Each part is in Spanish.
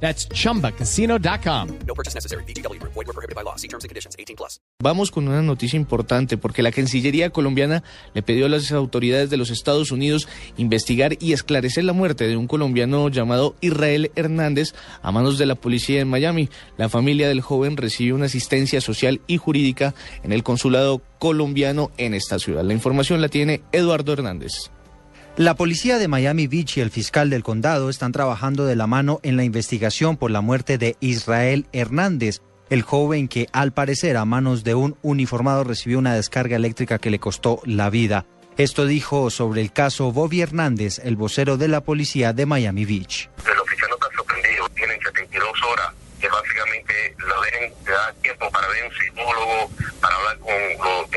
That's chumbacasino.com. No purchase necessary. BGW. Void were prohibited by law. See terms and conditions. 18 plus. Vamos con una noticia importante porque la Cancillería colombiana le pidió a las autoridades de los Estados Unidos investigar y esclarecer la muerte de un colombiano llamado Israel Hernández a manos de la policía en Miami. La familia del joven recibe una asistencia social y jurídica en el consulado colombiano en esta ciudad. La información la tiene Eduardo Hernández. La policía de Miami Beach y el fiscal del condado están trabajando de la mano en la investigación por la muerte de Israel Hernández, el joven que al parecer a manos de un uniformado recibió una descarga eléctrica que le costó la vida. Esto dijo sobre el caso Bobby Hernández, el vocero de la policía de Miami Beach. El oficial no está sorprendido, tienen 72 horas que básicamente da tiempo para ver un para hablar con.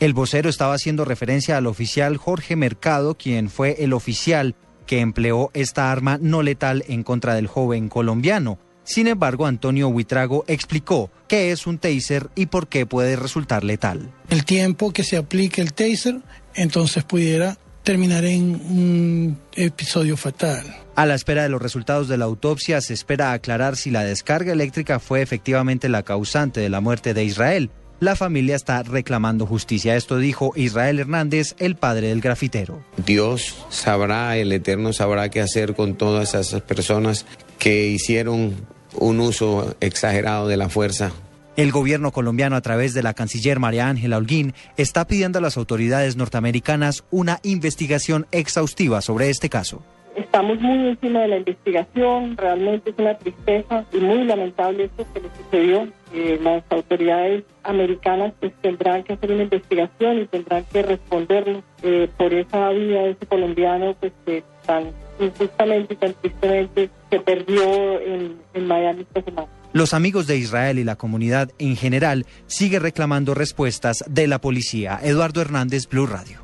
El vocero estaba haciendo referencia al oficial Jorge Mercado, quien fue el oficial que empleó esta arma no letal en contra del joven colombiano. Sin embargo, Antonio Huitrago explicó qué es un taser y por qué puede resultar letal. El tiempo que se aplique el taser, entonces pudiera terminar en un episodio fatal. A la espera de los resultados de la autopsia, se espera aclarar si la descarga eléctrica fue efectivamente la causante de la muerte de Israel. La familia está reclamando justicia. Esto dijo Israel Hernández, el padre del grafitero. Dios sabrá, el Eterno sabrá qué hacer con todas esas personas que hicieron un uso exagerado de la fuerza. El gobierno colombiano, a través de la canciller María Ángela Holguín, está pidiendo a las autoridades norteamericanas una investigación exhaustiva sobre este caso. Estamos muy encima de la investigación, realmente es una tristeza y muy lamentable esto que le sucedió. Eh, las autoridades americanas pues tendrán que hacer una investigación y tendrán que respondernos eh, por esa vida de ese colombiano pues que tan injustamente y tan tristemente se perdió en, en Miami esta semana. Los amigos de Israel y la comunidad en general sigue reclamando respuestas de la policía. Eduardo Hernández, Blue Radio.